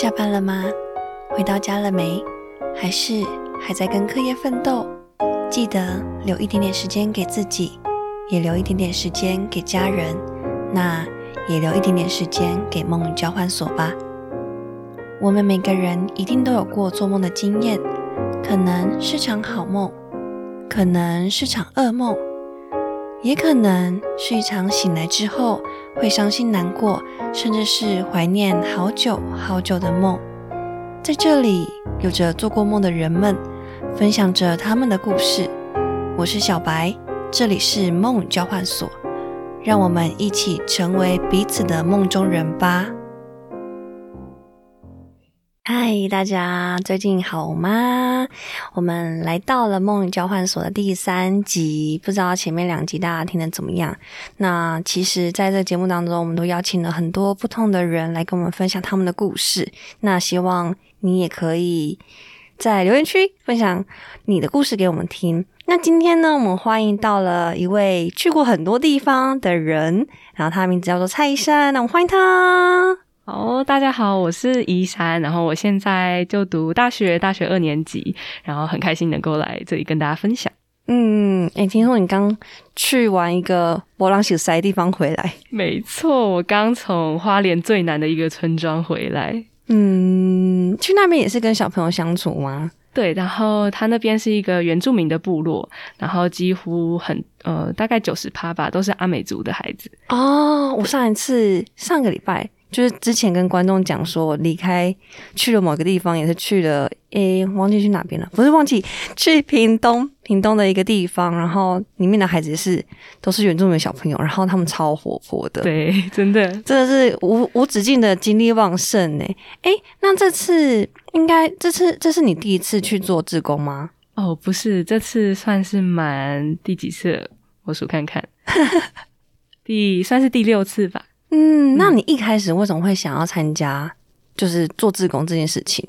下班了吗？回到家了没？还是还在跟课业奋斗？记得留一点点时间给自己，也留一点点时间给家人，那也留一点点时间给梦交换所吧。我们每个人一定都有过做梦的经验，可能是场好梦，可能是场噩梦，也可能是一场醒来之后会伤心难过，甚至是怀念好久好久的梦。在这里，有着做过梦的人们，分享着他们的故事。我是小白，这里是梦交换所，让我们一起成为彼此的梦中人吧。嗨，大家最近好吗？我们来到了梦交换所的第三集，不知道前面两集大家听的怎么样？那其实，在这节目当中，我们都邀请了很多不同的人来跟我们分享他们的故事。那希望你也可以在留言区分享你的故事给我们听。那今天呢，我们欢迎到了一位去过很多地方的人，然后他的名字叫做蔡医生，那我们欢迎他。好，大家好，我是依珊，然后我现在就读大学，大学二年级，然后很开心能够来这里跟大家分享。嗯，哎，听说你刚去完一个波浪小塞地方回来？没错，我刚从花莲最南的一个村庄回来。嗯，去那边也是跟小朋友相处吗？对，然后他那边是一个原住民的部落，然后几乎很呃，大概九十趴吧，都是阿美族的孩子。哦，我上一次上个礼拜。就是之前跟观众讲说，我离开去了某个地方，也是去了诶，忘记去哪边了，不是忘记去屏东，屏东的一个地方，然后里面的孩子是都是原住民小朋友，然后他们超活泼的，对，真的真的是无无止境的精力旺盛呢。诶，那这次应该这次这是你第一次去做志工吗？哦，不是，这次算是满第几次？我数看看，第算是第六次吧。嗯，那你一开始为什么会想要参加，就是做志工这件事情？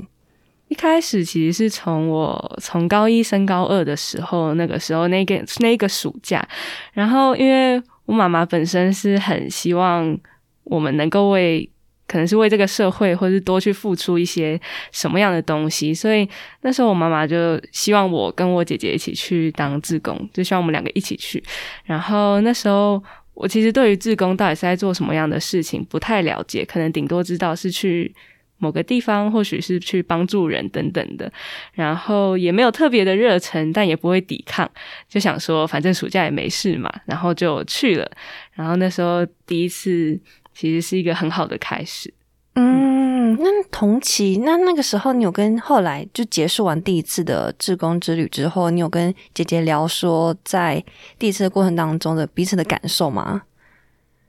一开始其实是从我从高一升高二的时候，那个时候那个那个暑假，然后因为我妈妈本身是很希望我们能够为，可能是为这个社会，或是多去付出一些什么样的东西，所以那时候我妈妈就希望我跟我姐姐一起去当志工，就希望我们两个一起去。然后那时候。我其实对于志工到底是在做什么样的事情不太了解，可能顶多知道是去某个地方，或许是去帮助人等等的，然后也没有特别的热忱，但也不会抵抗，就想说反正暑假也没事嘛，然后就去了。然后那时候第一次，其实是一个很好的开始。嗯，那同期，那那个时候，你有跟后来就结束完第一次的志工之旅之后，你有跟姐姐聊说在第一次的过程当中的彼此的感受吗？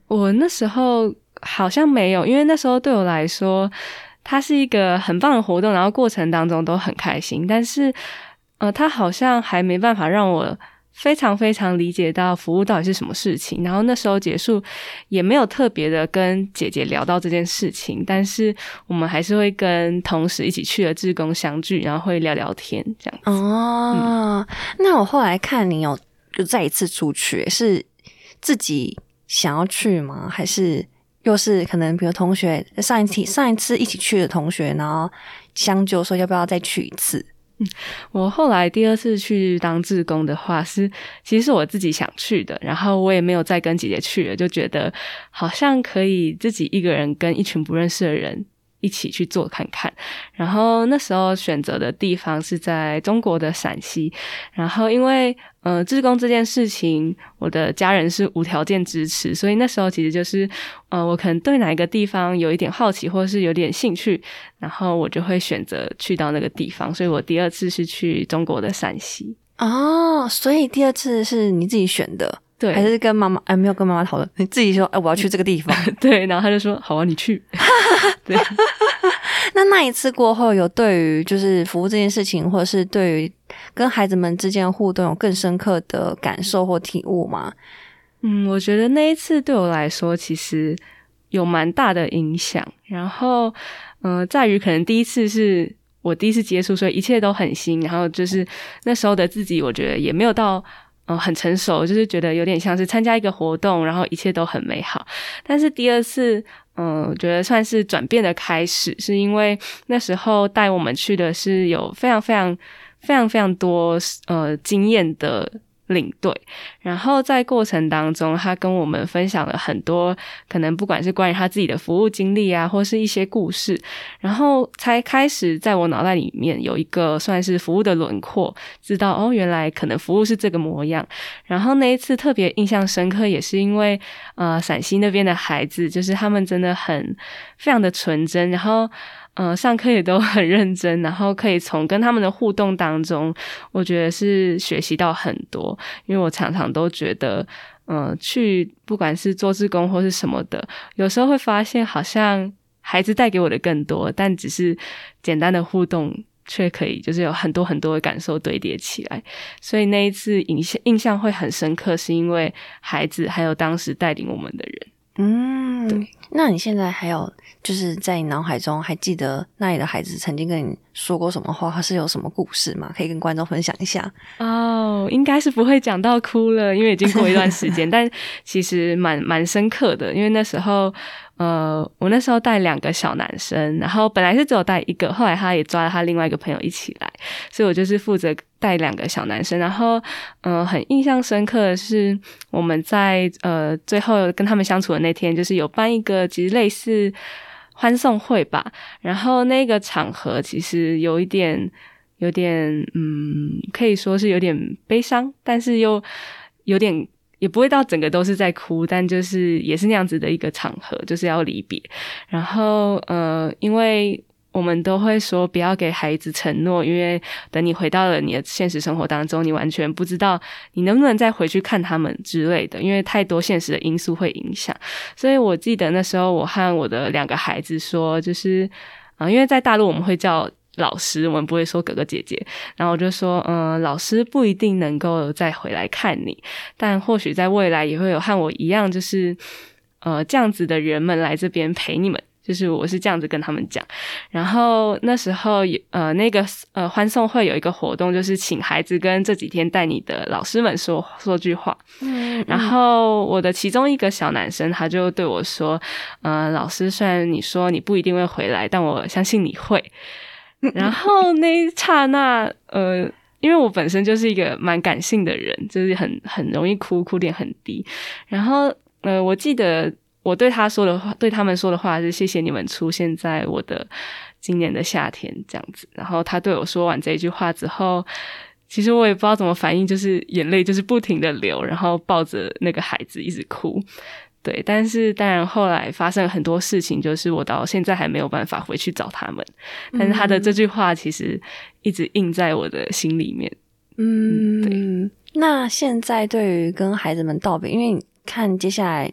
我那时候好像没有，因为那时候对我来说，它是一个很棒的活动，然后过程当中都很开心，但是呃，它好像还没办法让我。非常非常理解到服务到底是什么事情，然后那时候结束也没有特别的跟姐姐聊到这件事情，但是我们还是会跟同时一起去的志工相聚，然后会聊聊天这样子。哦，那我后来看你有就再一次出去，是自己想要去吗？还是又是可能比如同学上一次上一次一起去的同学，然后相就说要不要再去一次？我后来第二次去当志工的话，是其实是我自己想去的，然后我也没有再跟姐姐去了，就觉得好像可以自己一个人跟一群不认识的人。一起去做看看，然后那时候选择的地方是在中国的陕西，然后因为呃，自工这件事情，我的家人是无条件支持，所以那时候其实就是呃，我可能对哪一个地方有一点好奇，或者是有点兴趣，然后我就会选择去到那个地方，所以我第二次是去中国的陕西。哦，所以第二次是你自己选的。对，还是跟妈妈哎，没有跟妈妈讨论，你 自己说哎，我要去这个地方。对，然后他就说好啊，你去。对，那那一次过后，有对于就是服务这件事情，或者是对于跟孩子们之间的互动，有更深刻的感受或体悟吗？嗯，我觉得那一次对我来说，其实有蛮大的影响。然后，嗯，在于可能第一次是我第一次接触，所以一切都很新。然后就是那时候的自己，我觉得也没有到。嗯，很成熟，就是觉得有点像是参加一个活动，然后一切都很美好。但是第二次，嗯，我觉得算是转变的开始，是因为那时候带我们去的是有非常非常非常非常多呃经验的。领队，然后在过程当中，他跟我们分享了很多可能不管是关于他自己的服务经历啊，或是一些故事，然后才开始在我脑袋里面有一个算是服务的轮廓，知道哦，原来可能服务是这个模样。然后那一次特别印象深刻，也是因为呃陕西那边的孩子，就是他们真的很非常的纯真，然后。嗯，上课也都很认真，然后可以从跟他们的互动当中，我觉得是学习到很多。因为我常常都觉得，嗯，去不管是做志工或是什么的，有时候会发现好像孩子带给我的更多，但只是简单的互动，却可以就是有很多很多的感受堆叠起来。所以那一次印象印象会很深刻，是因为孩子还有当时带领我们的人。嗯，对。那你现在还有就是在你脑海中还记得那里的孩子曾经跟你说过什么话，或是有什么故事吗？可以跟观众分享一下。哦，应该是不会讲到哭了，因为已经过一段时间，但其实蛮蛮深刻的，因为那时候。呃，我那时候带两个小男生，然后本来是只有带一个，后来他也抓了他另外一个朋友一起来，所以我就是负责带两个小男生。然后，嗯，很印象深刻的是，我们在呃最后跟他们相处的那天，就是有办一个其实类似欢送会吧。然后那个场合其实有一点，有点，嗯，可以说是有点悲伤，但是又有点。也不会到整个都是在哭，但就是也是那样子的一个场合，就是要离别。然后，呃，因为我们都会说不要给孩子承诺，因为等你回到了你的现实生活当中，你完全不知道你能不能再回去看他们之类的，因为太多现实的因素会影响。所以我记得那时候我和我的两个孩子说，就是啊，因为在大陆我们会叫。老师，我们不会说哥哥姐姐。然后我就说，嗯，老师不一定能够再回来看你，但或许在未来也会有和我一样，就是呃这样子的人们来这边陪你们。就是我是这样子跟他们讲。然后那时候有呃那个呃欢送会有一个活动，就是请孩子跟这几天带你的老师们说说句话。嗯。然后我的其中一个小男生他就对我说，嗯，老师，虽然你说你不一定会回来，但我相信你会。然后那一刹那，呃，因为我本身就是一个蛮感性的人，就是很很容易哭，哭点很低。然后，呃，我记得我对他说的话，对他们说的话是“谢谢你们出现在我的今年的夏天”这样子。然后他对我说完这一句话之后，其实我也不知道怎么反应，就是眼泪就是不停的流，然后抱着那个孩子一直哭。对，但是当然后来发生了很多事情，就是我到现在还没有办法回去找他们。但是他的这句话其实一直印在我的心里面。嗯，对。那现在对于跟孩子们道别，因为你看接下来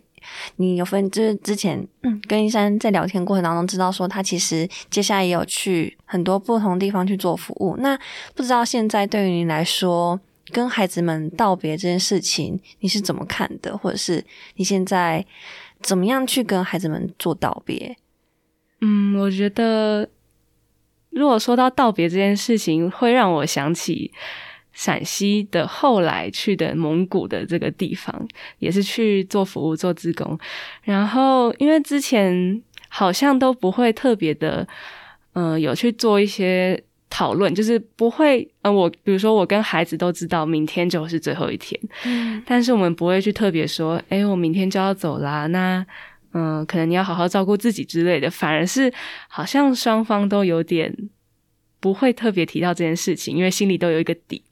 你有分，就是之前跟一山在聊天过程当中知道说，他其实接下来也有去很多不同地方去做服务。那不知道现在对于你来说。跟孩子们道别这件事情，你是怎么看的？或者是你现在怎么样去跟孩子们做道别？嗯，我觉得如果说到道别这件事情，会让我想起陕西的后来去的蒙古的这个地方，也是去做服务、做志工。然后因为之前好像都不会特别的，嗯，有去做一些。讨论就是不会，嗯，我比如说我跟孩子都知道明天就是最后一天，嗯，但是我们不会去特别说，哎，我明天就要走啦，那，嗯，可能你要好好照顾自己之类的，反而是好像双方都有点不会特别提到这件事情，因为心里都有一个底。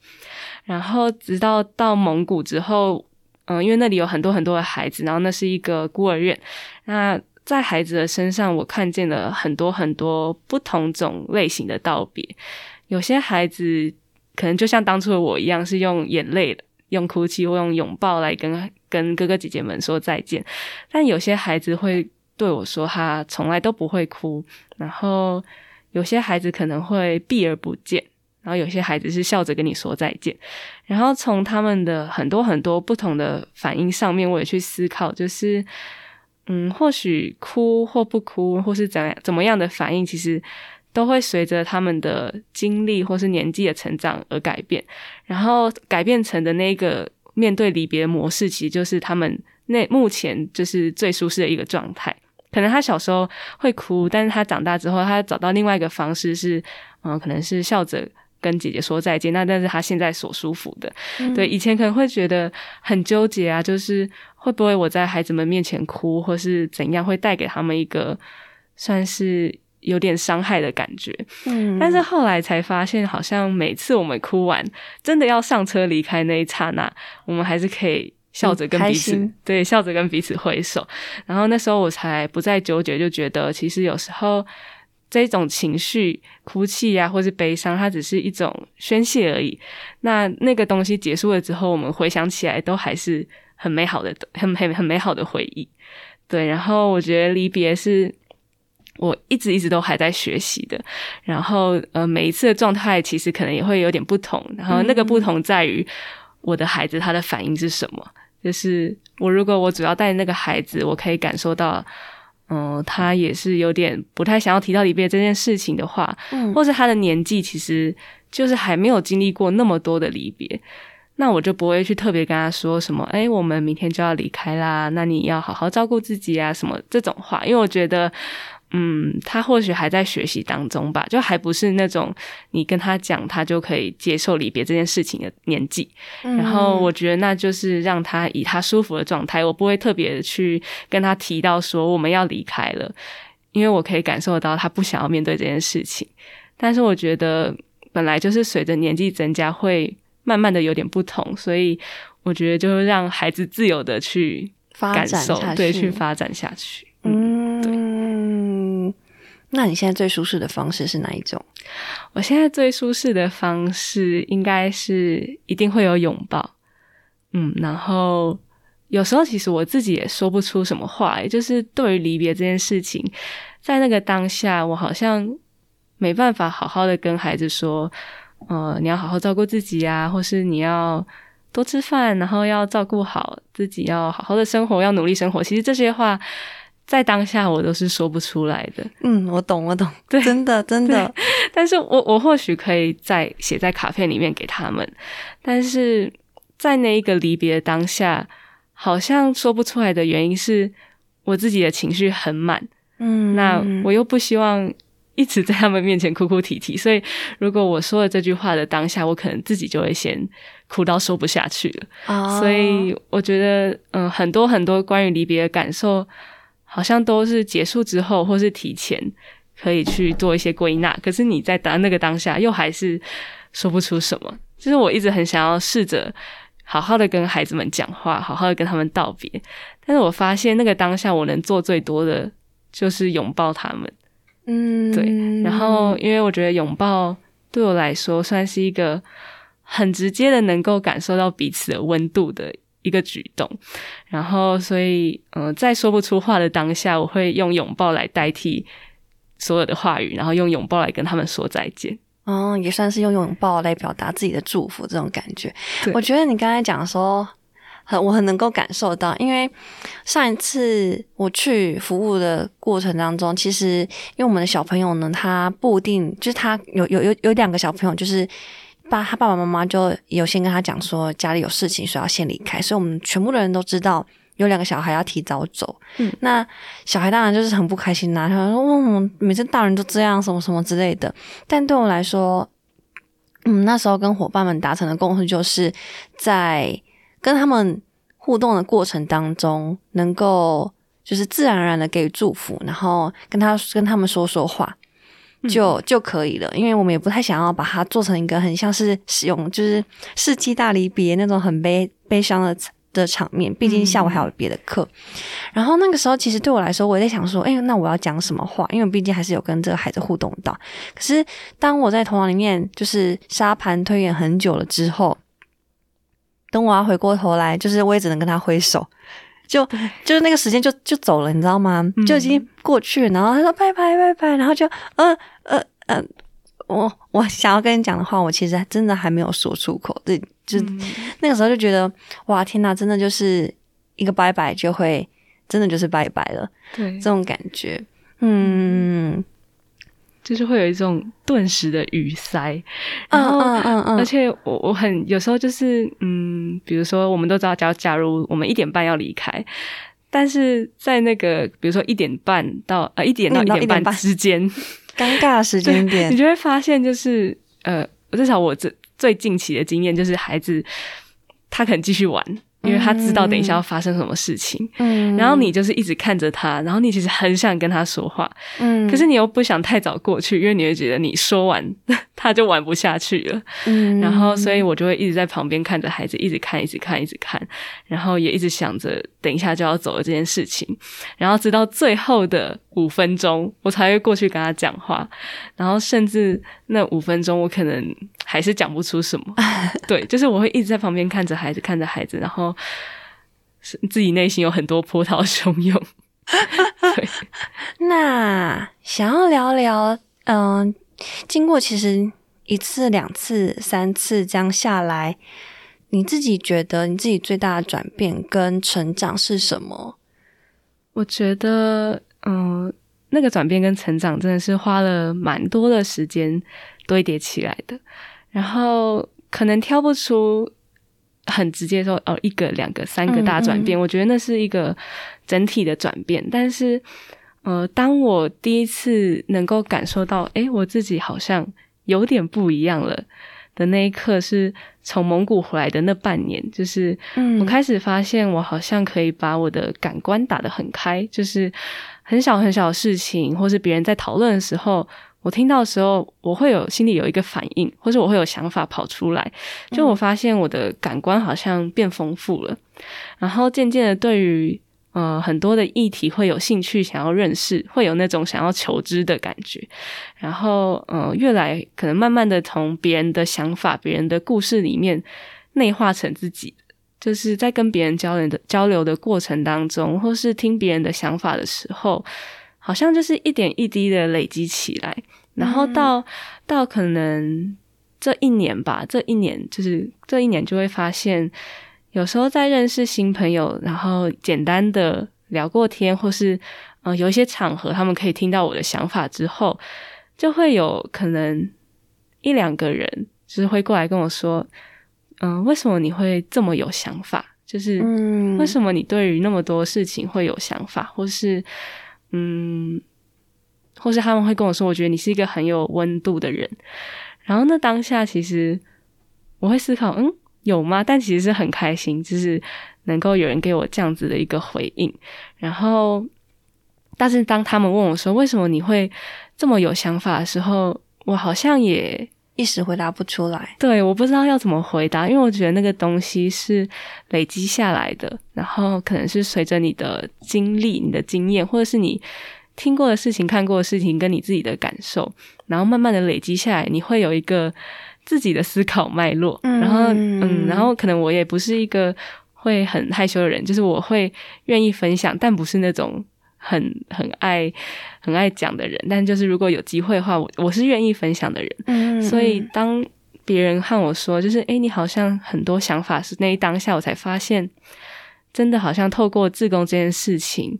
然后直到到蒙古之后，嗯，因为那里有很多很多的孩子，然后那是一个孤儿院，那。在孩子的身上，我看见了很多很多不同种类型的道别。有些孩子可能就像当初的我一样，是用眼泪、用哭泣或用拥抱来跟跟哥哥姐姐们说再见。但有些孩子会对我说，他从来都不会哭。然后有些孩子可能会避而不见，然后有些孩子是笑着跟你说再见。然后从他们的很多很多不同的反应上面，我也去思考，就是。嗯，或许哭或不哭，或是怎样怎么样的反应，其实都会随着他们的经历或是年纪的成长而改变。然后改变成的那个面对离别模式，其实就是他们那目前就是最舒适的一个状态。可能他小时候会哭，但是他长大之后，他找到另外一个方式是，嗯，可能是笑着跟姐姐说再见。那但是他现在所舒服的，对，以前可能会觉得很纠结啊，就是会不会我在孩子们面前哭，或是怎样，会带给他们一个算是有点伤害的感觉。嗯，但是后来才发现，好像每次我们哭完，真的要上车离开那一刹那，我们还是可以。笑着跟彼此对笑着跟彼此挥手，然后那时候我才不再纠结，就觉得其实有时候这种情绪，哭泣呀，或是悲伤，它只是一种宣泄而已。那那个东西结束了之后，我们回想起来都还是很美好的，很很很美好的回忆。对，然后我觉得离别是我一直一直都还在学习的。然后呃，每一次的状态其实可能也会有点不同。然后那个不同在于我的孩子他的反应是什么。就是我，如果我主要带那个孩子，我可以感受到，嗯，他也是有点不太想要提到离别这件事情的话，嗯，或是他的年纪其实就是还没有经历过那么多的离别，那我就不会去特别跟他说什么，哎，我们明天就要离开啦，那你要好好照顾自己啊，什么这种话，因为我觉得。嗯，他或许还在学习当中吧，就还不是那种你跟他讲，他就可以接受离别这件事情的年纪。然后我觉得那就是让他以他舒服的状态，我不会特别去跟他提到说我们要离开了，因为我可以感受到他不想要面对这件事情。但是我觉得本来就是随着年纪增加，会慢慢的有点不同，所以我觉得就让孩子自由的去感受，对，去发展下去。那你现在最舒适的方式是哪一种？我现在最舒适的方式应该是一定会有拥抱，嗯，然后有时候其实我自己也说不出什么话，也就是对于离别这件事情，在那个当下，我好像没办法好好的跟孩子说，呃，你要好好照顾自己啊，或是你要多吃饭，然后要照顾好自己，要好好的生活，要努力生活。其实这些话。在当下，我都是说不出来的。嗯，我懂，我懂，对，真的，真的。但是我我或许可以在写在卡片里面给他们，但是在那一个离别的当下，好像说不出来的原因是我自己的情绪很满。嗯，那我又不希望一直在他们面前哭哭啼啼，所以如果我说了这句话的当下，我可能自己就会先哭到说不下去了。所以我觉得，嗯，很多很多关于离别的感受。好像都是结束之后，或是提前可以去做一些归纳。可是你在当那个当下，又还是说不出什么。就是我一直很想要试着好好的跟孩子们讲话，好好的跟他们道别。但是我发现那个当下，我能做最多的就是拥抱他们。嗯，对。然后，因为我觉得拥抱对我来说算是一个很直接的，能够感受到彼此的温度的。一个举动，然后所以，嗯，在说不出话的当下，我会用拥抱来代替所有的话语，然后用拥抱来跟他们说再见。哦，也算是用拥抱来表达自己的祝福，这种感觉。我觉得你刚才讲说，很我很能够感受到，因为上一次我去服务的过程当中，其实因为我们的小朋友呢，他不一定就是他有有有有两个小朋友就是。爸，他爸爸妈妈就有先跟他讲说家里有事情，所以要先离开。所以我们全部的人都知道有两个小孩要提早走。嗯，那小孩当然就是很不开心呐。他说：“嗯，每次大人都这样，什么什么之类的。”但对我来说，嗯，那时候跟伙伴们达成的共识，就是在跟他们互动的过程当中，能够就是自然而然的给予祝福，然后跟他跟他们说说话。就就可以了，因为我们也不太想要把它做成一个很像是使用就是世纪大离别那种很悲悲伤的的场面。毕竟下午还有别的课。然后那个时候，其实对我来说，我也在想说，哎，那我要讲什么话？因为毕竟还是有跟这个孩子互动到。可是当我在头脑里面就是沙盘推演很久了之后，等我要回过头来，就是我也只能跟他挥手。就就是那个时间就就走了，你知道吗？就已经过去，然后他说拜拜拜拜，然后就呃呃呃，我我想要跟你讲的话，我其实真的还没有说出口。对，就那个时候就觉得哇天哪，真的就是一个拜拜就会真的就是拜拜了，对，这种感觉，嗯。就是会有一种顿时的语塞，然后，而且我我很有时候就是，嗯，比如说我们都知道假假如我们一点半要离开，但是在那个比如说一点半到呃一点到一点半之间，尴尬时间点，你就会发现就是呃，至少我这最近期的经验就是孩子他可能继续玩。因为他知道等一下要发生什么事情，嗯，然后你就是一直看着他，然后你其实很想跟他说话，嗯，可是你又不想太早过去，因为你会觉得你说完 他就玩不下去了，嗯，然后所以我就会一直在旁边看着孩子，一直看，一直看，一直看，然后也一直想着等一下就要走了这件事情，然后直到最后的五分钟，我才会过去跟他讲话，然后甚至那五分钟我可能还是讲不出什么，对，就是我会一直在旁边看着孩子，看着孩子，然后。自己内心有很多波涛汹涌。对，那想要聊聊，嗯，经过其实一次、两次、三次这样下来，你自己觉得你自己最大的转变跟成长是什么？我觉得，嗯，那个转变跟成长真的是花了蛮多的时间堆叠起来的，然后可能挑不出。很直接说哦，一个、两个、三个大转变，我觉得那是一个整体的转变。但是，呃，当我第一次能够感受到，哎，我自己好像有点不一样了的那一刻，是从蒙古回来的那半年，就是我开始发现，我好像可以把我的感官打得很开，就是很小很小的事情，或是别人在讨论的时候。我听到的时候，我会有心里有一个反应，或者我会有想法跑出来。就我发现我的感官好像变丰富了，然后渐渐的对于呃很多的议题会有兴趣，想要认识，会有那种想要求知的感觉。然后呃，越来可能慢慢的从别人的想法、别人的故事里面内化成自己，就是在跟别人交流的交流的过程当中，或是听别人的想法的时候。好像就是一点一滴的累积起来，然后到到可能这一年吧，这一年就是这一年就会发现，有时候在认识新朋友，然后简单的聊过天，或是嗯有一些场合，他们可以听到我的想法之后，就会有可能一两个人就是会过来跟我说，嗯，为什么你会这么有想法？就是为什么你对于那么多事情会有想法，或是。嗯，或是他们会跟我说，我觉得你是一个很有温度的人。然后那当下其实我会思考，嗯，有吗？但其实是很开心，就是能够有人给我这样子的一个回应。然后，但是当他们问我说为什么你会这么有想法的时候，我好像也一时回答不出来。对，我不知道要怎么回答，因为我觉得那个东西是累积下来的。然后可能是随着你的经历、你的经验，或者是你听过的事情、看过的事情，跟你自己的感受，然后慢慢的累积下来，你会有一个自己的思考脉络。然后，嗯，然后可能我也不是一个会很害羞的人，就是我会愿意分享，但不是那种很很爱很爱讲的人。但就是如果有机会的话，我我是愿意分享的人。嗯，所以当别人和我说，就是诶，你好像很多想法，是那一当下我才发现。真的好像透过自宫这件事情，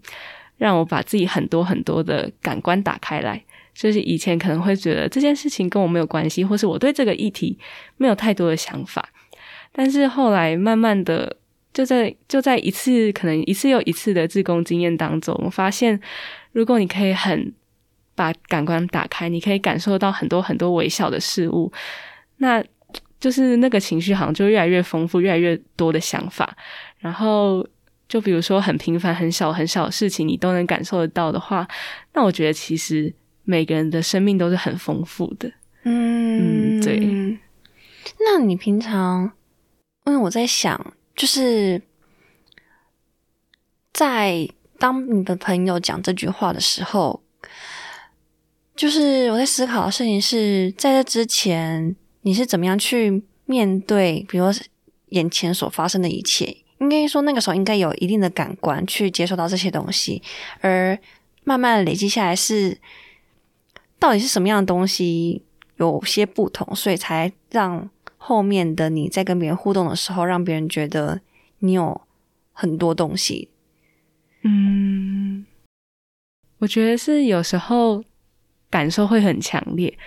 让我把自己很多很多的感官打开来。就是以前可能会觉得这件事情跟我没有关系，或是我对这个议题没有太多的想法。但是后来慢慢的，就在就在一次可能一次又一次的自宫经验当中，我发现，如果你可以很把感官打开，你可以感受到很多很多微小的事物，那就是那个情绪好像就越来越丰富，越来越多的想法。然后，就比如说很平凡、很小、很小的事情，你都能感受得到的话，那我觉得其实每个人的生命都是很丰富的。嗯，对。那你平常，因为我在想，就是在当你的朋友讲这句话的时候，就是我在思考的事情是在这之前，你是怎么样去面对，比如眼前所发生的一切。应该说，那个时候应该有一定的感官去接受到这些东西，而慢慢累积下来是到底是什么样的东西有些不同，所以才让后面的你在跟别人互动的时候，让别人觉得你有很多东西。嗯，我觉得是有时候感受会很强烈，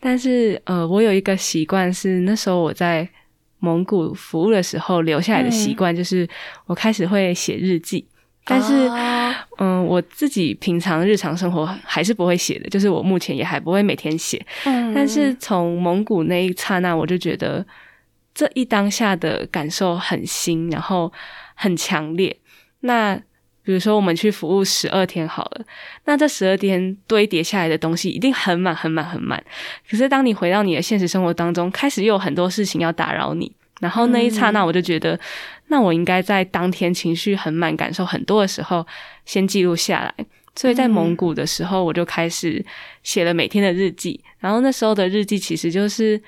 但是呃，我有一个习惯是那时候我在。蒙古服务的时候留下来的习惯，就是我开始会写日记。但是，嗯，我自己平常日常生活还是不会写的，就是我目前也还不会每天写。嗯，但是从蒙古那一刹那，我就觉得这一当下的感受很新，然后很强烈。那比如说，我们去服务十二天好了，那这十二天堆叠下来的东西一定很满、很满、很满。可是，当你回到你的现实生活当中，开始又有很多事情要打扰你，然后那一刹那，我就觉得。那我应该在当天情绪很满、感受很多的时候，先记录下来。所以在蒙古的时候，我就开始写了每天的日记。然后那时候的日记其实就是，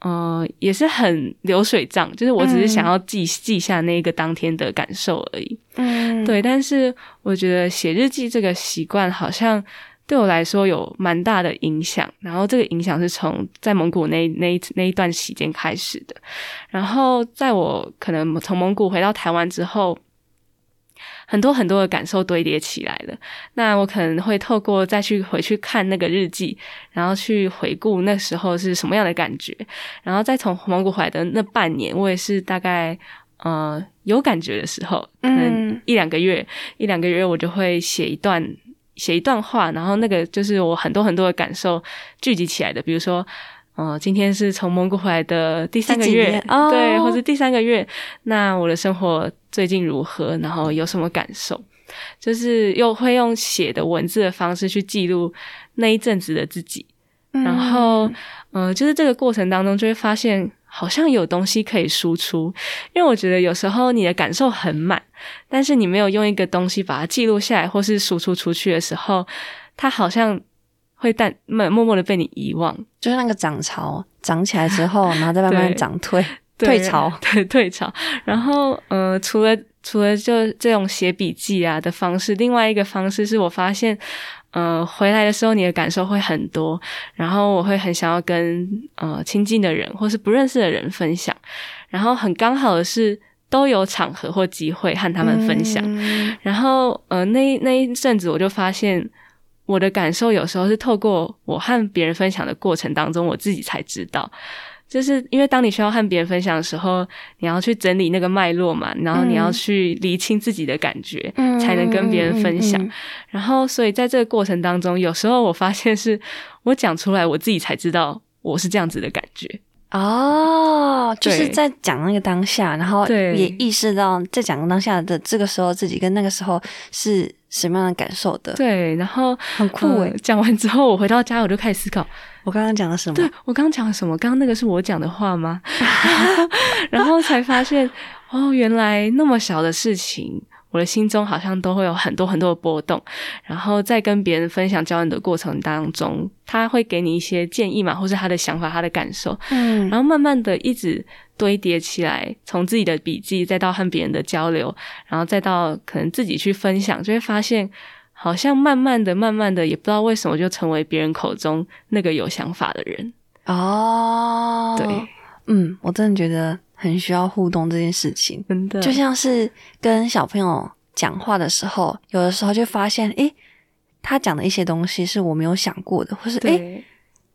呃，也是很流水账，就是我只是想要记记下那个当天的感受而已。嗯，对。但是我觉得写日记这个习惯好像。对我来说有蛮大的影响，然后这个影响是从在蒙古那那那一段时间开始的，然后在我可能从蒙古回到台湾之后，很多很多的感受堆叠起来了。那我可能会透过再去回去看那个日记，然后去回顾那时候是什么样的感觉，然后再从蒙古回来的那半年，我也是大概呃有感觉的时候，可能一两个月一两个月，我就会写一段。写一段话，然后那个就是我很多很多的感受聚集起来的。比如说，嗯，今天是从蒙古回来的第三个月，对，或是第三个月，那我的生活最近如何？然后有什么感受？就是又会用写的文字的方式去记录那一阵子的自己。然后，嗯，就是这个过程当中就会发现。好像有东西可以输出，因为我觉得有时候你的感受很满，但是你没有用一个东西把它记录下来，或是输出出去的时候，它好像会淡默默默的被你遗忘。就是那个涨潮涨起来之后，然后再慢慢涨退退潮，对退潮。然后，呃，除了除了就这种写笔记啊的方式，另外一个方式是我发现。呃，回来的时候你的感受会很多，然后我会很想要跟呃亲近的人或是不认识的人分享，然后很刚好的是都有场合或机会和他们分享，然后呃那那一阵子我就发现我的感受有时候是透过我和别人分享的过程当中，我自己才知道。就是因为当你需要和别人分享的时候，你要去整理那个脉络嘛，然后你要去理清自己的感觉，才能跟别人分享。然后，所以在这个过程当中，有时候我发现是我讲出来，我自己才知道我是这样子的感觉。哦，就是在讲那个当下，然后也意识到在讲当下的这个时候，自己跟那个时候是什么样的感受的。对，然后很酷诶。讲完之后，我回到家，我就开始思考。我刚刚讲了什么？对我刚刚讲了什么？刚刚那个是我讲的话吗？然后才发现，哦，原来那么小的事情，我的心中好像都会有很多很多的波动。然后在跟别人分享交流的过程当中，他会给你一些建议嘛，或是他的想法、他的感受。嗯，然后慢慢的一直堆叠起来，从自己的笔记，再到和别人的交流，然后再到可能自己去分享，就会发现。好像慢慢的、慢慢的，也不知道为什么就成为别人口中那个有想法的人哦。对，嗯，我真的觉得很需要互动这件事情，真的就像是跟小朋友讲话的时候，有的时候就发现，诶，他讲的一些东西是我没有想过的，或是诶，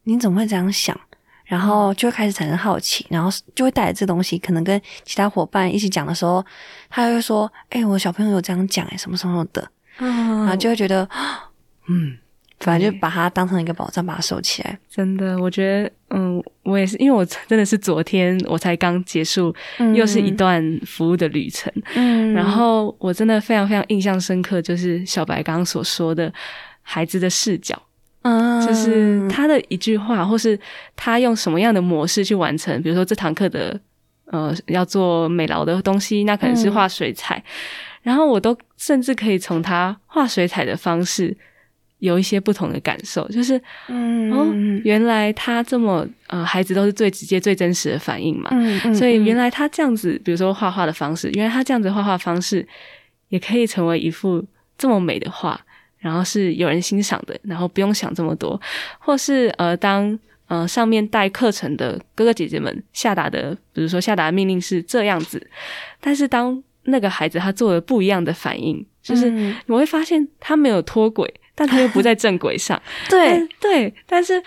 你怎么会这样想？然后就会开始产生好奇，然后就会带着这东西，可能跟其他伙伴一起讲的时候，他会说，诶，我小朋友有这样讲，哎，什么什么的。然后就会觉得，嗯，反正就把它当成一个宝藏，把它收起来。真的，我觉得，嗯，我也是，因为我真的是昨天我才刚结束，又是一段服务的旅程。嗯，然后我真的非常非常印象深刻，就是小白刚刚所说的孩子的视角，嗯，就是他的一句话，或是他用什么样的模式去完成，比如说这堂课的，呃，要做美劳的东西，那可能是画水彩。然后我都甚至可以从他画水彩的方式有一些不同的感受，就是哦，原来他这么呃，孩子都是最直接、最真实的反应嘛，所以原来他这样子，比如说画画的方式，原来他这样子画画方式也可以成为一幅这么美的画，然后是有人欣赏的，然后不用想这么多，或是呃，当呃上面带课程的哥哥姐姐们下达的，比如说下达命令是这样子，但是当那个孩子他做了不一样的反应，就是你会发现他没有脱轨，但他又不在正轨上。对对，但是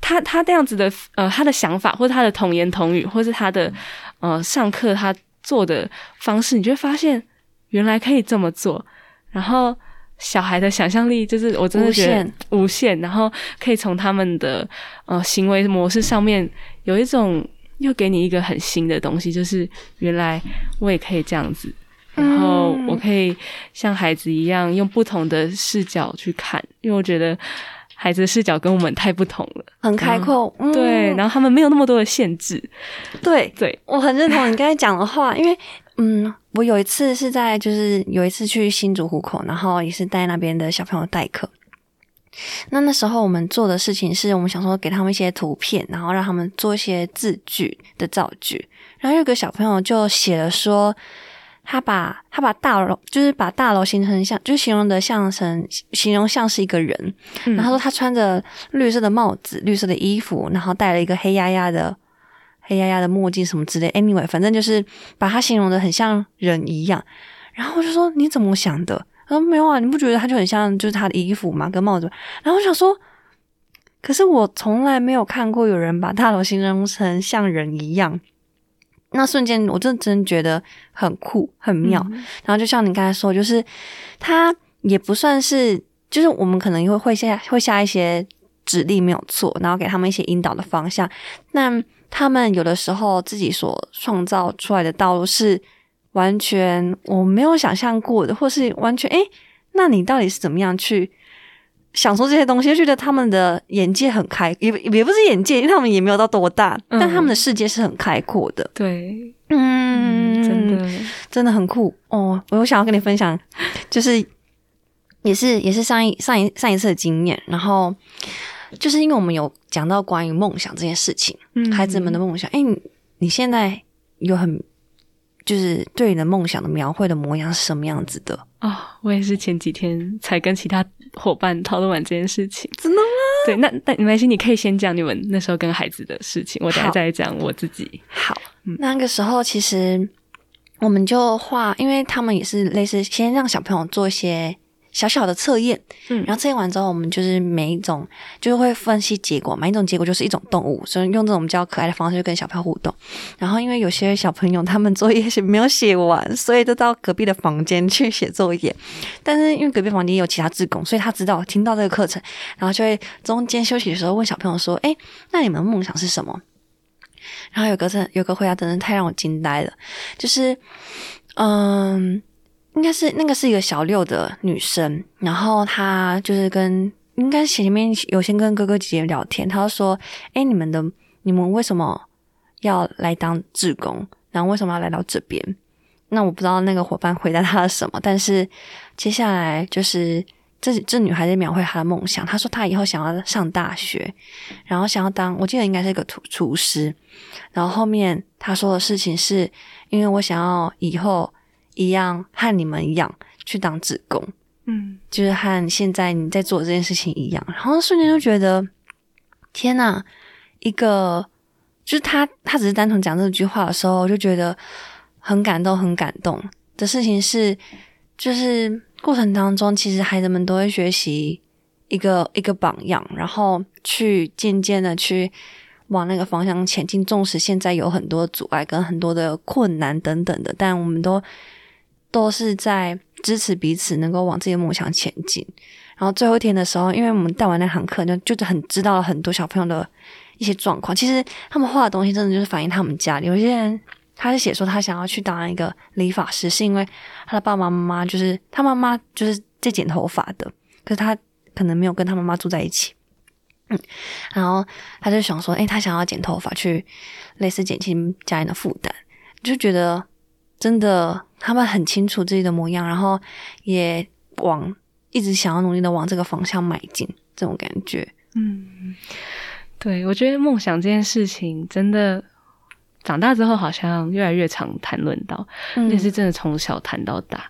他他这样子的呃，他的想法或者他的童言童语，或是他的呃上课他做的方式，你就会发现原来可以这么做。然后小孩的想象力就是我真的觉得无限，然后可以从他们的呃行为模式上面有一种又给你一个很新的东西，就是原来我也可以这样子，然后我可以像孩子一样用不同的视角去看，因为我觉得。孩子的视角跟我们太不同了，很开阔，对，然后他们没有那么多的限制，对对，我很认同你刚才讲的话，因为嗯，我有一次是在就是有一次去新竹湖口，然后也是带那边的小朋友代课，那那时候我们做的事情是我们想说给他们一些图片，然后让他们做一些字句的造句，然后有个小朋友就写了说。他把他把大楼就是把大楼形成像，就形容的像成形容像是一个人。然后他说他穿着绿色的帽子、绿色的衣服，然后戴了一个黑压压的黑压压的墨镜什么之类。Anyway，反正就是把他形容的很像人一样。然后我就说你怎么想的？他说没有啊，你不觉得他就很像就是他的衣服嘛，跟帽子。然后我想说，可是我从来没有看过有人把大楼形容成像人一样。那瞬间，我真真觉得很酷、很妙。然后就像你刚才说，就是他也不算是，就是我们可能会会下会下一些指令没有错，然后给他们一些引导的方向。那他们有的时候自己所创造出来的道路是完全我没有想象过的，或是完全诶，那你到底是怎么样去？想说这些东西，就觉得他们的眼界很开，也也不是眼界，因为他们也没有到多大，但他们的世界是很开阔的。对，嗯，真的真的很酷哦！我有想要跟你分享，就是也是也是上一上一上一次的经验，然后就是因为我们有讲到关于梦想这件事情，孩子们的梦想。哎，你现在有很就是对你的梦想的描绘的模样是什么样子的？啊，我也是前几天才跟其他。伙伴讨论完这件事情，真的吗？对，那但没关系，你可以先讲你们那时候跟孩子的事情，我等下再讲我自己。好，那个时候其实我们就画，因为他们也是类似，先让小朋友做一些。小小的测验，嗯，然后测验完之后，我们就是每一种就是会分析结果，每一种结果就是一种动物，所以用这种比较可爱的方式跟小朋友互动。然后因为有些小朋友他们作业是没有写完，所以就到隔壁的房间去写作业。但是因为隔壁房间有其他志工，所以他知道听到这个课程，然后就会中间休息的时候问小朋友说：“哎，那你们的梦想是什么？”然后有个真有个回答真的太让我惊呆了，就是嗯。应该是那个是一个小六的女生，然后她就是跟应该前面有先跟哥哥姐姐聊天，她就说：“哎，你们的你们为什么要来当志工？然后为什么要来到这边？”那我不知道那个伙伴回答她了什么，但是接下来就是这这女孩在描绘她的梦想，她说她以后想要上大学，然后想要当我记得应该是一个厨厨师，然后后面她说的事情是因为我想要以后。一样和你们一样去当职工，嗯，就是和现在你在做这件事情一样，然后瞬间就觉得天呐，一个就是他，他只是单纯讲这句话的时候，我就觉得很感动，很感动的事情是，就是过程当中，其实孩子们都会学习一个一个榜样，然后去渐渐的去往那个方向前进。纵使现在有很多阻碍跟很多的困难等等的，但我们都。都是在支持彼此，能够往自己的梦想前进。然后最后一天的时候，因为我们带完那堂课，就就很知道了很多小朋友的一些状况。其实他们画的东西，真的就是反映他们家里有些人，他是写说他想要去当一个理发师，是因为他的爸爸妈妈就是他妈妈就是在剪头发的，可是他可能没有跟他妈妈住在一起。嗯，然后他就想说，哎，他想要剪头发，去类似减轻家人的负担，就觉得真的。他们很清楚自己的模样，然后也往一直想要努力的往这个方向迈进，这种感觉。嗯，对，我觉得梦想这件事情真的长大之后好像越来越常谈论到，也是真的从小谈到大。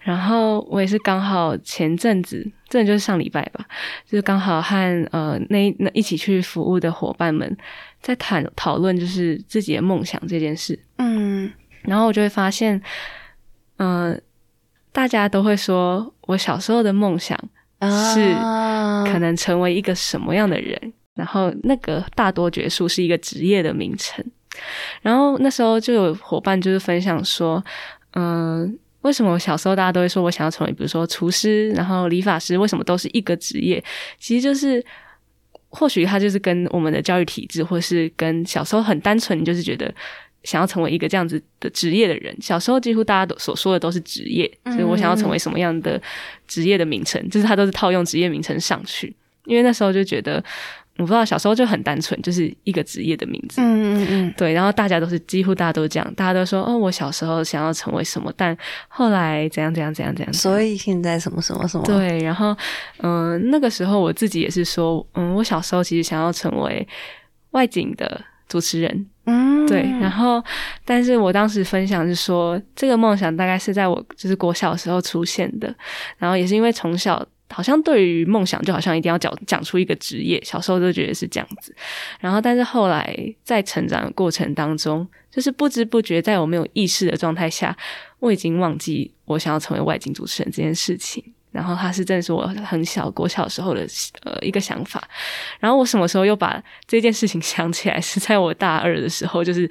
然后我也是刚好前阵子，真的就是上礼拜吧，就是刚好和呃那那一起去服务的伙伴们在谈讨论，就是自己的梦想这件事。嗯，然后我就会发现。嗯，大家都会说，我小时候的梦想是可能成为一个什么样的人，然后那个大多绝数是一个职业的名称。然后那时候就有伙伴就是分享说，嗯，为什么小时候大家都会说我想要成为，比如说厨师，然后理发师，为什么都是一个职业？其实就是或许他就是跟我们的教育体制，或是跟小时候很单纯，就是觉得想要成为一个这样子的职业的人。小时候几乎大家都所说的都是职业，所以我想要成为什么样的职业的名称，就是他都是套用职业名称上去，因为那时候就觉得。我不知道小时候就很单纯，就是一个职业的名字。嗯嗯嗯，对。然后大家都是几乎大家都是这样，大家都说哦，我小时候想要成为什么，但后来怎样怎样怎样怎样。所以现在什么什么什么。对。然后嗯，那个时候我自己也是说，嗯，我小时候其实想要成为外景的主持人。嗯。对。然后，但是我当时分享是说，这个梦想大概是在我就是国小的时候出现的，然后也是因为从小。好像对于梦想，就好像一定要讲讲出一个职业，小时候就觉得是这样子。然后，但是后来在成长的过程当中，就是不知不觉，在我没有意识的状态下，我已经忘记我想要成为外景主持人这件事情。然后它是真的是我很小国小时候的呃一个想法，然后我什么时候又把这件事情想起来？是在我大二的时候，就是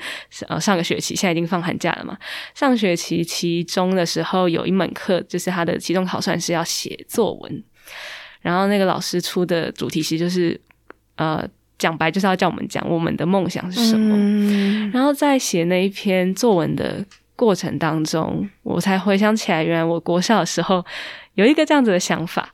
呃上个学期，现在已经放寒假了嘛。上学期期中的时候有一门课，就是他的期中考算是要写作文，然后那个老师出的主题其实就是呃讲白就是要叫我们讲我们的梦想是什么。然后在写那一篇作文的过程当中，我才回想起来，原来我国小的时候。有一个这样子的想法，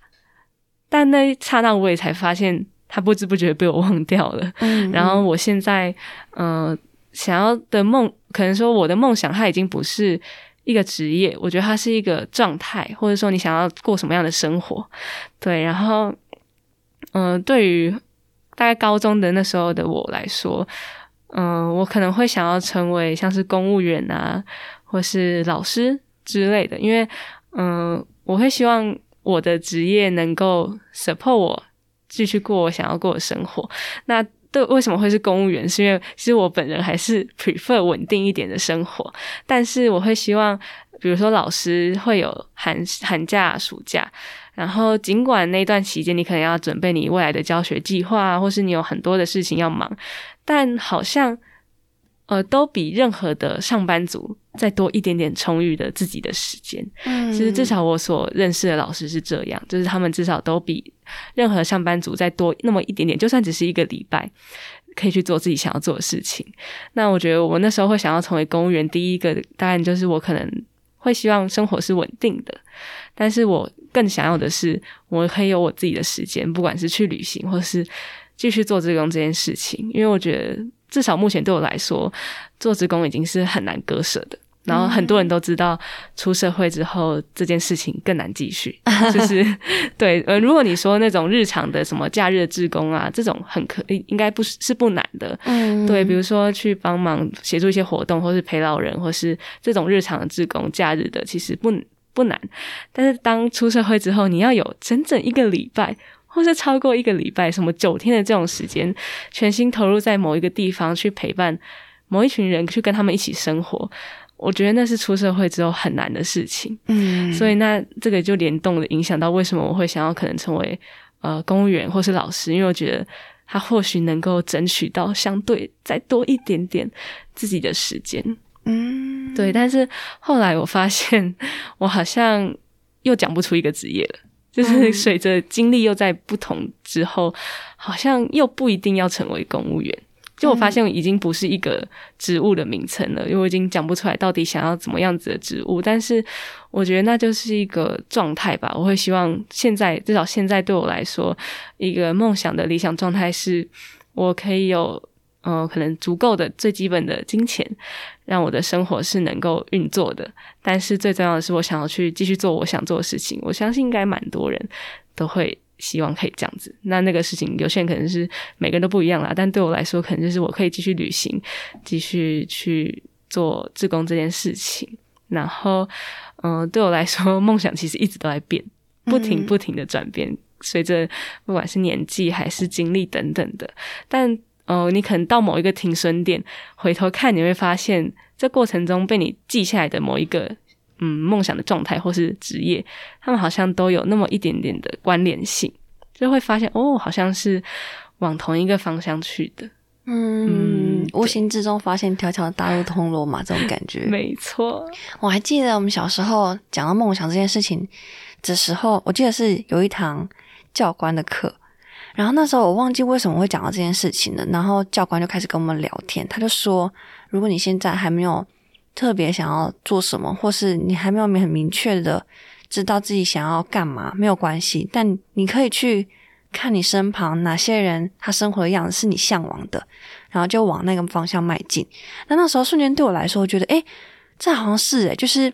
但那一刹那我也才发现，他不知不觉被我忘掉了。嗯，然后我现在，嗯，想要的梦，可能说我的梦想，它已经不是一个职业，我觉得它是一个状态，或者说你想要过什么样的生活。对，然后，嗯，对于大概高中的那时候的我来说，嗯，我可能会想要成为像是公务员啊，或是老师之类的，因为，嗯。我会希望我的职业能够 support 我继续过我想要过的生活。那对为什么会是公务员？是因为其实我本人还是 prefer 稳定一点的生活。但是我会希望，比如说老师会有寒寒假、暑假，然后尽管那段期间你可能要准备你未来的教学计划，或是你有很多的事情要忙，但好像。呃，都比任何的上班族再多一点点充裕的自己的时间。嗯，其实至少我所认识的老师是这样，就是他们至少都比任何上班族再多那么一点点，就算只是一个礼拜，可以去做自己想要做的事情。那我觉得我那时候会想要成为公务员，第一个当然就是我可能会希望生活是稳定的，但是我更想要的是我可以有我自己的时间，不管是去旅行或是继续做志工这件事情，因为我觉得。至少目前对我来说，做职工已经是很难割舍的。然后很多人都知道，出社会之后这件事情更难继续。就是对，呃，如果你说那种日常的什么假日的职工啊，这种很可应该不是是不难的。嗯，对，比如说去帮忙协助一些活动，或是陪老人，或是这种日常的职工，假日的其实不不难。但是当出社会之后，你要有整整一个礼拜。或是超过一个礼拜，什么九天的这种时间，全心投入在某一个地方去陪伴某一群人，去跟他们一起生活，我觉得那是出社会之后很难的事情。嗯，所以那这个就联动的影响到为什么我会想要可能成为呃公务员或是老师，因为我觉得他或许能够争取到相对再多一点点自己的时间。嗯，对。但是后来我发现，我好像又讲不出一个职业了。就是随着经历又在不同之后，好像又不一定要成为公务员。就我发现，已经不是一个职务的名称了，因为我已经讲不出来到底想要怎么样子的职务。但是我觉得那就是一个状态吧。我会希望现在至少现在对我来说，一个梦想的理想状态是，我可以有。呃，可能足够的最基本的金钱，让我的生活是能够运作的。但是最重要的是，我想要去继续做我想做的事情。我相信应该蛮多人都会希望可以这样子。那那个事情，有些人可能是每个人都不一样啦。但对我来说，可能就是我可以继续旅行，继续去做志工这件事情。然后，嗯，对我来说，梦想其实一直都在变，不停不停的转变，随着不管是年纪还是经历等等的。但哦，你可能到某一个停损点，回头看你会发现，这过程中被你记下来的某一个嗯梦想的状态或是职业，他们好像都有那么一点点的关联性，就会发现哦，好像是往同一个方向去的。嗯，嗯，无形之中发现条条大路通罗马这种感觉。没错，我还记得我们小时候讲到梦想这件事情的时候，我记得是有一堂教官的课，然后那时候我忘记为什么会讲到这件事情了，然后教官就开始跟我们聊天，他就说，如果你现在还没有特别想要做什么，或是你还没有很明确的知道自己想要干嘛，没有关系，但你可以去。看你身旁哪些人，他生活的样子是你向往的，然后就往那个方向迈进。那那时候瞬间对我来说，我觉得，诶，这好像是诶，就是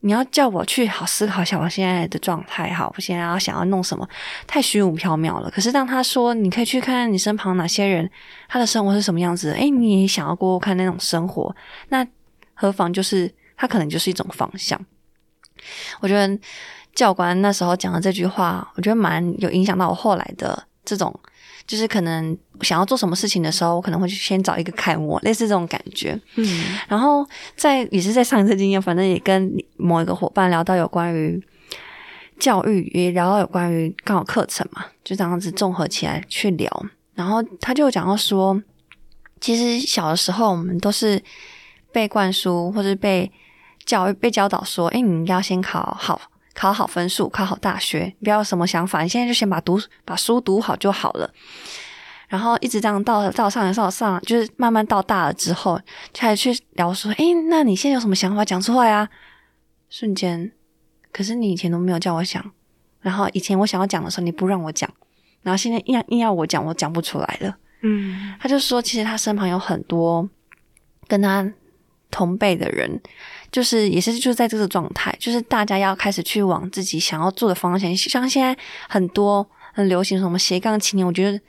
你要叫我去好思考一下我现在的状态，好，我现在要想要弄什么，太虚无缥缈了。可是当他说你可以去看你身旁哪些人，他的生活是什么样子，诶，你也想要过看那种生活，那何妨就是他可能就是一种方向。我觉得。教官那时候讲的这句话，我觉得蛮有影响到我后来的这种，就是可能想要做什么事情的时候，我可能会去先找一个楷模，类似这种感觉。嗯，然后在也是在上一次经验，反正也跟某一个伙伴聊到有关于教育，也聊到有关于刚好课程嘛，就这样子综合起来去聊。然后他就讲到说，其实小的时候我们都是被灌输或者被教育、被教导说，哎，你应该要先考好。考好分数，考好大学，不要什么想法，你现在就先把读把书读好就好了。然后一直这样到到上上上，就是慢慢到大了之后，才去聊说，诶，那你现在有什么想法讲出来啊？瞬间，可是你以前都没有叫我想，然后以前我想要讲的时候你不让我讲，然后现在硬硬要我讲，我讲不出来了。嗯，他就说，其实他身旁有很多跟他同辈的人。就是也是就在这个状态，就是大家要开始去往自己想要做的方向。像现在很多很流行什么斜杠青年，我觉得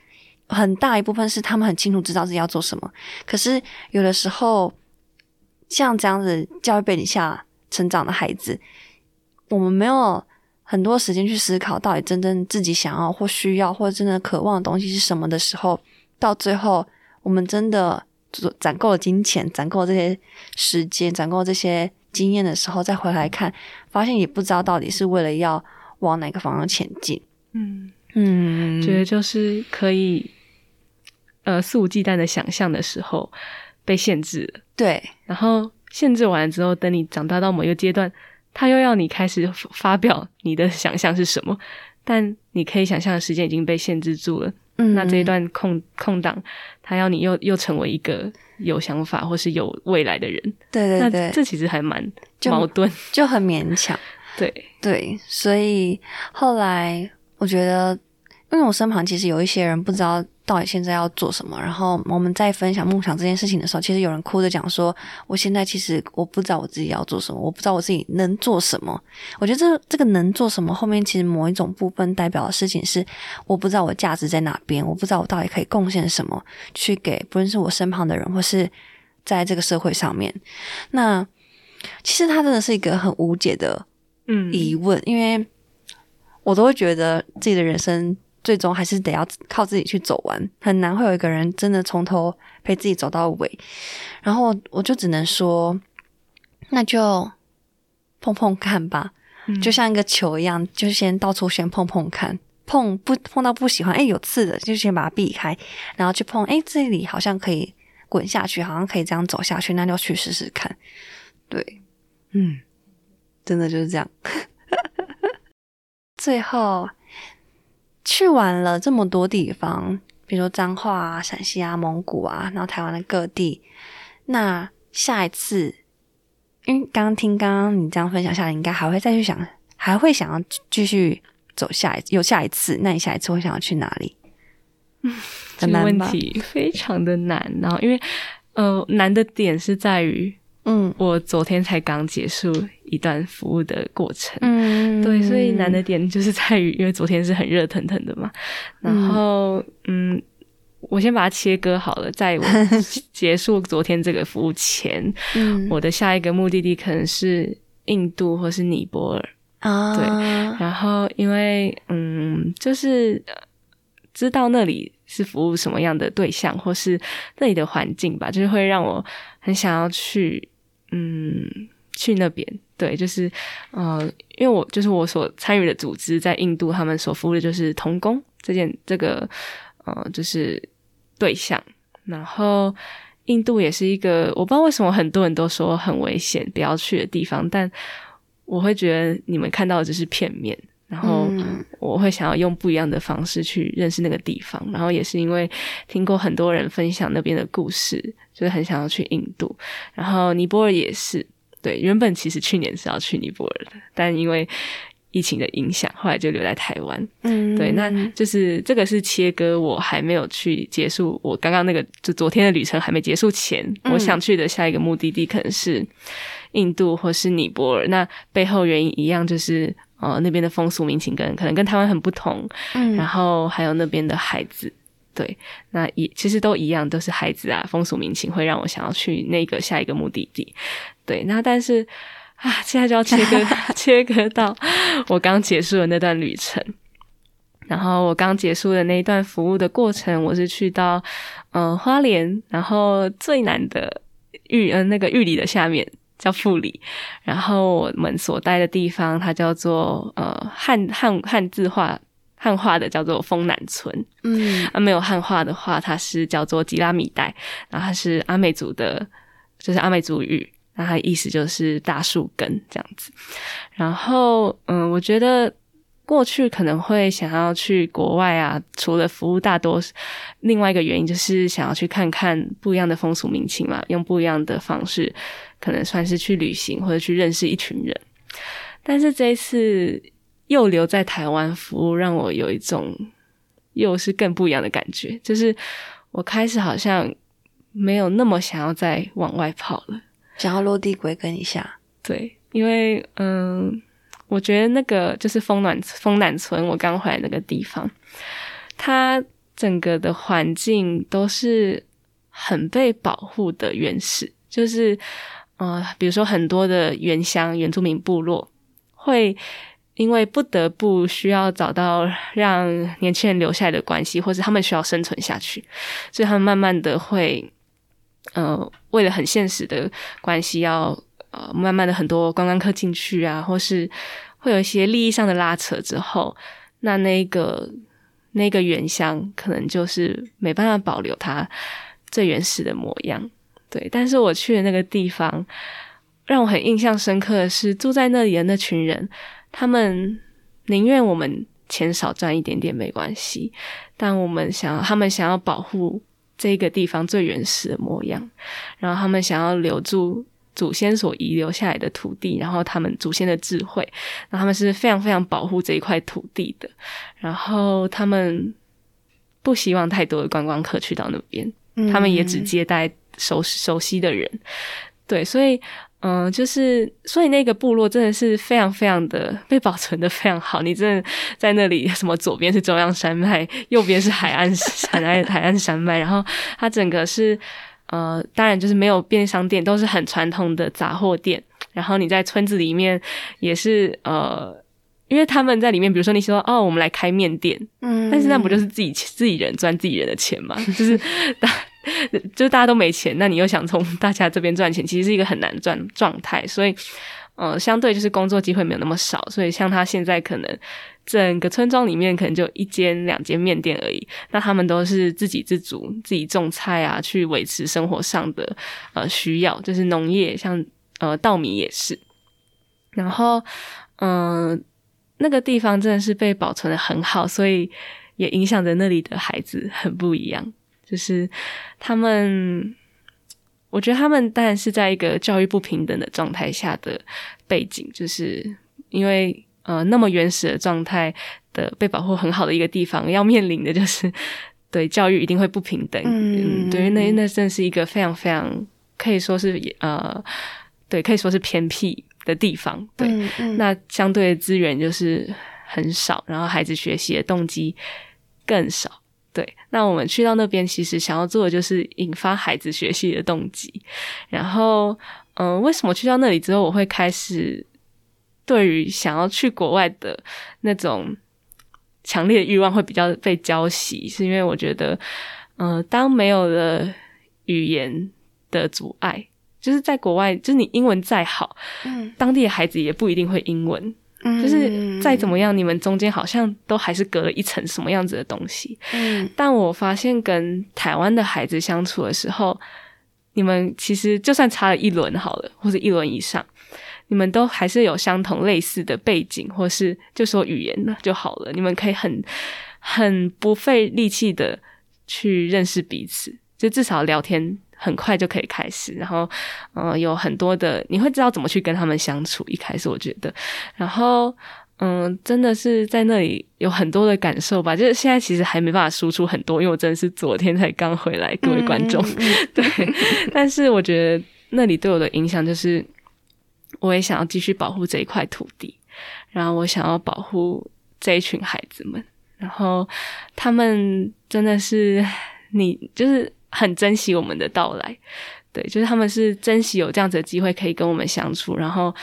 很大一部分是他们很清楚知道自己要做什么。可是有的时候，像这样子教育背景下成长的孩子，我们没有很多时间去思考到底真正自己想要或需要或者真的渴望的东西是什么的时候，到最后我们真的。攒够了金钱，攒够了这些时间，攒够了这些经验的时候，再回来看，发现也不知道到底是为了要往哪个方向前进。嗯嗯，觉得就是可以，呃，肆无忌惮的想象的时候被限制了。对，然后限制完了之后，等你长大到某一个阶段，他又要你开始发表你的想象是什么，但你可以想象的时间已经被限制住了。嗯，那这一段空空档，他要你又又成为一个有想法或是有未来的人，对对对，这其实还蛮矛盾，就很勉强。对对，所以后来我觉得，因为我身旁其实有一些人不知道。到底现在要做什么？然后我们在分享梦想这件事情的时候，其实有人哭着讲说：“我现在其实我不知道我自己要做什么，我不知道我自己能做什么。”我觉得这这个能做什么后面其实某一种部分代表的事情是，我不知道我价值在哪边，我不知道我到底可以贡献什么去给不论是我身旁的人，或是在这个社会上面。那其实它真的是一个很无解的嗯疑问，因为我都会觉得自己的人生。最终还是得要靠自己去走完，很难会有一个人真的从头陪自己走到尾。然后我就只能说，那就碰碰看吧，就像一个球一样，就先到处先碰碰看，碰不碰到不喜欢，哎，有刺的就先把它避开，然后去碰，哎，这里好像可以滚下去，好像可以这样走下去，那就去试试看。对，嗯，真的就是这样。最后。去完了这么多地方，比如说彰化啊、陕西啊、蒙古啊，然后台湾的各地。那下一次，因为刚刚听刚刚你这样分享下来，应该还会再去想，还会想要继续走下一有下一次。那你下一次会想要去哪里？嗯，这个问题非常的难。然后，因为呃，难的点是在于。嗯，我昨天才刚结束一段服务的过程，嗯，对，所以难的点就是在于，因为昨天是很热腾腾的嘛，然后，嗯，我先把它切割好了，在我 结束昨天这个服务前，我的下一个目的地可能是印度或是尼泊尔。啊，对，然后因为，嗯，就是知道那里是服务什么样的对象，或是那里的环境吧，就是会让我很想要去。嗯，去那边，对，就是，呃，因为我就是我所参与的组织在印度，他们所服务的就是童工这件这个，呃，就是对象。然后印度也是一个我不知道为什么很多人都说很危险不要去的地方，但我会觉得你们看到的只是片面。然后我会想要用不一样的方式去认识那个地方，然后也是因为听过很多人分享那边的故事，就是很想要去印度。然后尼泊尔也是，对，原本其实去年是要去尼泊尔的，但因为疫情的影响，后来就留在台湾。嗯，对，那就是这个是切割，我还没有去结束我刚刚那个就昨天的旅程还没结束前，我想去的下一个目的地可能是印度或是尼泊尔。那背后原因一样，就是。哦，那边的风俗民情跟可能跟台湾很不同，嗯，然后还有那边的孩子，对，那也其实都一样，都是孩子啊，风俗民情会让我想要去那个下一个目的地，对，那但是啊，现在就要切割 切割到我刚结束的那段旅程，然后我刚结束的那一段服务的过程，我是去到嗯花莲，然后最难的玉嗯那个玉里的下面。叫富里，然后我们所待的地方，它叫做呃汉汉汉字化汉化的叫做丰南村，嗯，啊没有汉化的话，它是叫做吉拉米代，然后它是阿美族的，就是阿美族语，那它意思就是大树根这样子，然后嗯，我觉得。过去可能会想要去国外啊，除了服务，大多另外一个原因就是想要去看看不一样的风俗民情嘛，用不一样的方式，可能算是去旅行或者去认识一群人。但是这一次又留在台湾服务，让我有一种又是更不一样的感觉，就是我开始好像没有那么想要再往外跑了，想要落地归根一下。对，因为嗯。我觉得那个就是丰暖丰南村，我刚回来那个地方，它整个的环境都是很被保护的原始，就是呃，比如说很多的原乡原住民部落会因为不得不需要找到让年轻人留下来的关系，或是他们需要生存下去，所以他们慢慢的会呃，为了很现实的关系要。呃，慢慢的很多观光客进去啊，或是会有一些利益上的拉扯之后，那那个那个原乡可能就是没办法保留它最原始的模样。对，但是我去的那个地方，让我很印象深刻的是住在那里的那群人，他们宁愿我们钱少赚一点点没关系，但我们想他们想要保护这个地方最原始的模样，然后他们想要留住。祖先所遗留下来的土地，然后他们祖先的智慧，然后他们是非常非常保护这一块土地的，然后他们不希望太多的观光客去到那边，他们也只接待熟熟悉的人，对，所以嗯，就是所以那个部落真的是非常非常的被保存的非常好，你真的在那里，什么左边是中央山脉，右边是海岸 海岸海岸山脉，然后它整个是。呃，当然就是没有便利商店，都是很传统的杂货店。然后你在村子里面也是呃，因为他们在里面，比如说你说哦，我们来开面店，嗯，但是那不就是自己自己人赚自己人的钱嘛？就是大就大家都没钱，那你又想从大家这边赚钱，其实是一个很难赚状态。所以，呃，相对就是工作机会没有那么少。所以像他现在可能。整个村庄里面可能就一间两间面店而已，那他们都是自给自足，自己种菜啊，去维持生活上的呃需要，就是农业，像呃稻米也是。然后，嗯，那个地方真的是被保存的很好，所以也影响着那里的孩子很不一样。就是他们，我觉得他们当然是在一个教育不平等的状态下的背景，就是因为。呃，那么原始的状态的被保护很好的一个地方，要面临的就是对教育一定会不平等。嗯，对，那那真是一个非常非常可以说是呃，对，可以说是偏僻的地方。对，那相对的资源就是很少，然后孩子学习的动机更少。对，那我们去到那边，其实想要做的就是引发孩子学习的动机。然后，嗯，为什么去到那里之后，我会开始？对于想要去国外的那种强烈的欲望会比较被浇熄，是因为我觉得，嗯，当没有了语言的阻碍，就是在国外，就是你英文再好，嗯，当地的孩子也不一定会英文，嗯，就是再怎么样，你们中间好像都还是隔了一层什么样子的东西，嗯，但我发现跟台湾的孩子相处的时候，你们其实就算差了一轮好了，或者一轮以上，你们都还是有相同类似的背景，或是就说语言的就好了。你们可以很很不费力气的去认识彼此，就至少聊天很快就可以开始。然后，嗯，有很多的你会知道怎么去跟他们相处。一开始我觉得，然后。嗯，真的是在那里有很多的感受吧。就是现在其实还没办法输出很多，因为我真的是昨天才刚回来，各位观众。对，但是我觉得那里对我的影响就是，我也想要继续保护这一块土地，然后我想要保护这一群孩子们，然后他们真的是你就是很珍惜我们的到来，对，就是他们是珍惜有这样子的机会可以跟我们相处，然后。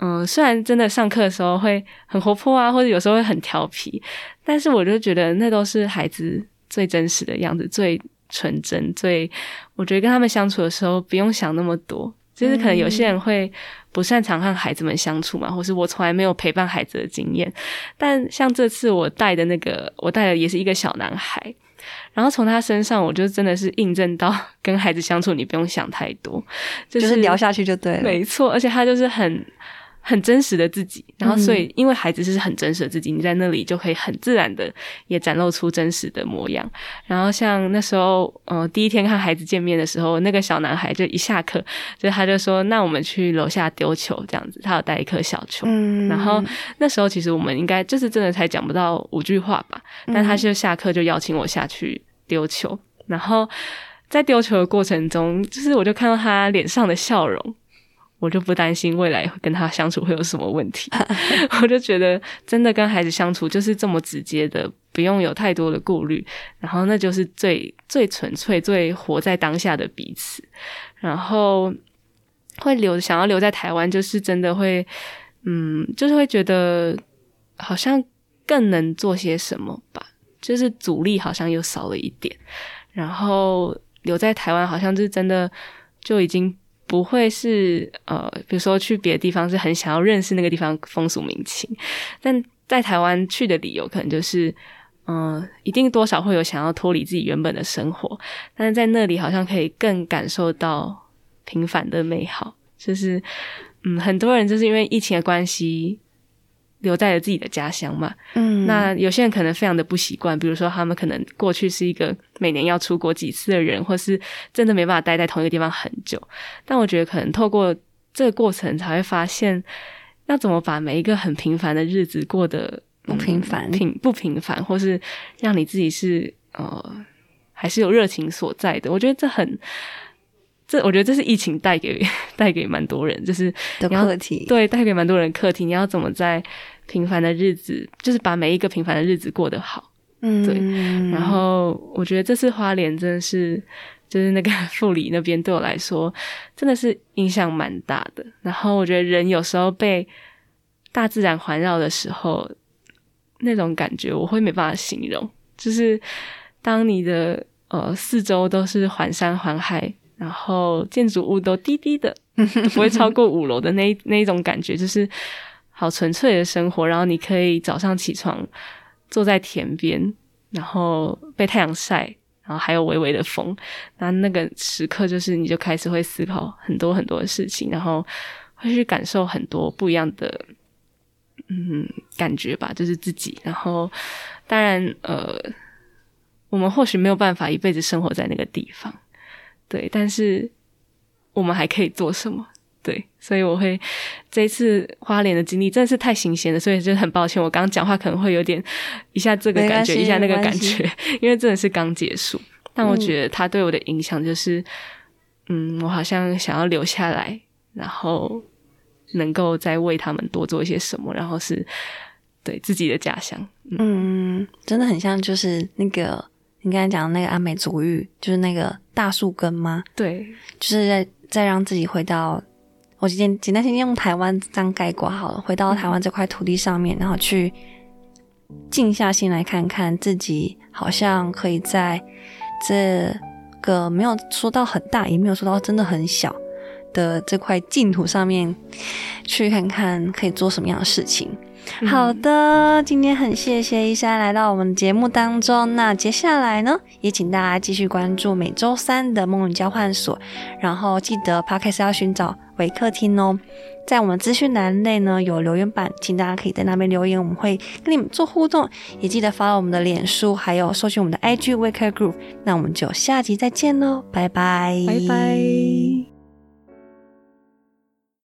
嗯，虽然真的上课的时候会很活泼啊，或者有时候会很调皮，但是我就觉得那都是孩子最真实的样子，最纯真，最我觉得跟他们相处的时候不用想那么多。就是可能有些人会不擅长和孩子们相处嘛，或是我从来没有陪伴孩子的经验。但像这次我带的那个，我带的也是一个小男孩，然后从他身上，我就真的是印证到 跟孩子相处，你不用想太多，就是聊下去就对了。没错，而且他就是很。很真实的自己，然后所以因为孩子是很真实的自己，你在那里就可以很自然的也展露出真实的模样。然后像那时候，呃，第一天看孩子见面的时候，那个小男孩就一下课，就他就说：“那我们去楼下丢球，这样子。”他有带一颗小球。嗯。然后那时候其实我们应该就是真的才讲不到五句话吧，但他就下课就邀请我下去丢球。然后在丢球的过程中，就是我就看到他脸上的笑容。我就不担心未来跟他相处会有什么问题，我就觉得真的跟孩子相处就是这么直接的，不用有太多的顾虑，然后那就是最最纯粹、最活在当下的彼此，然后会留想要留在台湾，就是真的会，嗯，就是会觉得好像更能做些什么吧，就是阻力好像又少了一点，然后留在台湾好像就是真的就已经。不会是呃，比如说去别的地方是很想要认识那个地方风俗民情，但在台湾去的理由可能就是，嗯，一定多少会有想要脱离自己原本的生活，但是在那里好像可以更感受到平凡的美好，就是嗯，很多人就是因为疫情的关系。留在了自己的家乡嘛，嗯，那有些人可能非常的不习惯，比如说他们可能过去是一个每年要出国几次的人，或是真的没办法待在同一个地方很久。但我觉得可能透过这个过程，才会发现要怎么把每一个很平凡的日子过得不平凡，平不平凡，或是让你自己是呃还是有热情所在的。我觉得这很。这我觉得这是疫情带给 带给蛮多人，就是的课题，对，带给蛮多人课题。你要怎么在平凡的日子，就是把每一个平凡的日子过得好，嗯，对。然后我觉得这次花莲真的是，就是那个 富里那边对我来说，真的是影响蛮大的。然后我觉得人有时候被大自然环绕的时候，那种感觉我会没办法形容，就是当你的呃四周都是环山环海。然后建筑物都低低的，不会超过五楼的那那一种感觉，就是好纯粹的生活。然后你可以早上起床，坐在田边，然后被太阳晒，然后还有微微的风。那那个时刻，就是你就开始会思考很多很多的事情，然后会去感受很多不一样的嗯感觉吧，就是自己。然后当然，呃，我们或许没有办法一辈子生活在那个地方。对，但是我们还可以做什么？对，所以我会这一次花莲的经历真的是太新鲜了，所以就很抱歉，我刚刚讲话可能会有点一下这个感觉，一下那个感觉，因为真的是刚结束。但我觉得他对我的影响就是，嗯，我好像想要留下来，然后能够再为他们多做一些什么，然后是对自己的家乡。嗯，真的很像，就是那个。你刚才讲的那个阿美族浴，就是那个大树根吗？对，就是在在让自己回到，我今天简单先用台湾这样概括好了，回到台湾这块土地上面，然后去静下心来看看自己，好像可以在这个没有说到很大，也没有说到真的很小的这块净土上面，去看看可以做什么样的事情。好的，今天很谢谢一山来到我们节目当中。那接下来呢，也请大家继续关注每周三的梦语交换所，然后记得 podcast 要寻找维客厅哦。在我们资讯栏内呢有留言板，请大家可以在那边留言，我们会跟你们做互动。也记得发我们的脸书，还有搜寻我们的 IG Waker Group。那我们就下集再见喽，拜拜，拜拜。